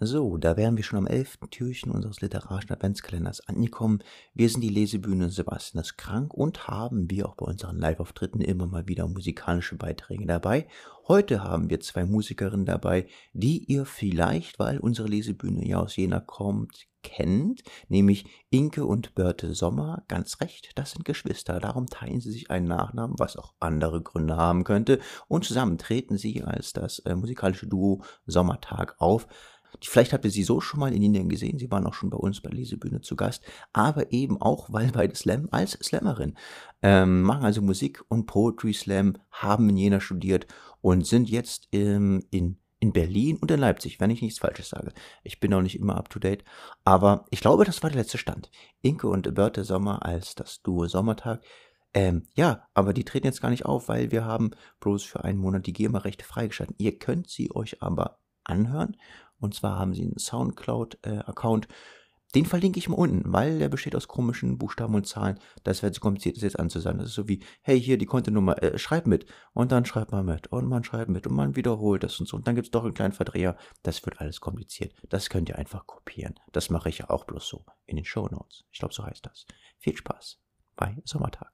So, da wären wir schon am elften Türchen unseres literarischen Adventskalenders angekommen. Wir sind die Lesebühne Sebastian krank und haben wie auch bei unseren Live-Auftritten immer mal wieder musikalische Beiträge dabei. Heute haben wir zwei Musikerinnen dabei, die ihr vielleicht, weil unsere Lesebühne ja aus Jena kommt, kennt, nämlich Inke und Börte Sommer. Ganz recht, das sind Geschwister. Darum teilen sie sich einen Nachnamen, was auch andere Gründe haben könnte. Und zusammen treten sie als das äh, musikalische Duo Sommertag auf. Vielleicht habt ihr sie so schon mal in Indien gesehen, sie waren auch schon bei uns bei Lesebühne zu Gast, aber eben auch, weil beide Slam als Slammerin ähm, machen also Musik und Poetry Slam, haben in Jena studiert und sind jetzt ähm, in in Berlin und in Leipzig, wenn ich nichts Falsches sage. Ich bin auch nicht immer up to date, aber ich glaube, das war der letzte Stand. Inke und Börte Sommer als das Duo Sommertag. Ähm, ja, aber die treten jetzt gar nicht auf, weil wir haben bloß für einen Monat die GEMA-Rechte freigeschaltet. Ihr könnt sie euch aber anhören und zwar haben sie einen Soundcloud-Account. Den verlinke ich mal unten, weil der besteht aus komischen Buchstaben und Zahlen. Das wäre zu kompliziert, das jetzt anzusagen. Das ist so wie, hey, hier die Kontonummer, äh, schreib mit. Und dann schreibt man mit. Und man schreibt mit. Und man wiederholt das und so. Und dann gibt es doch einen kleinen Verdreher. Das wird alles kompliziert. Das könnt ihr einfach kopieren. Das mache ich ja auch bloß so in den Show Notes. Ich glaube, so heißt das. Viel Spaß bei Sommertag.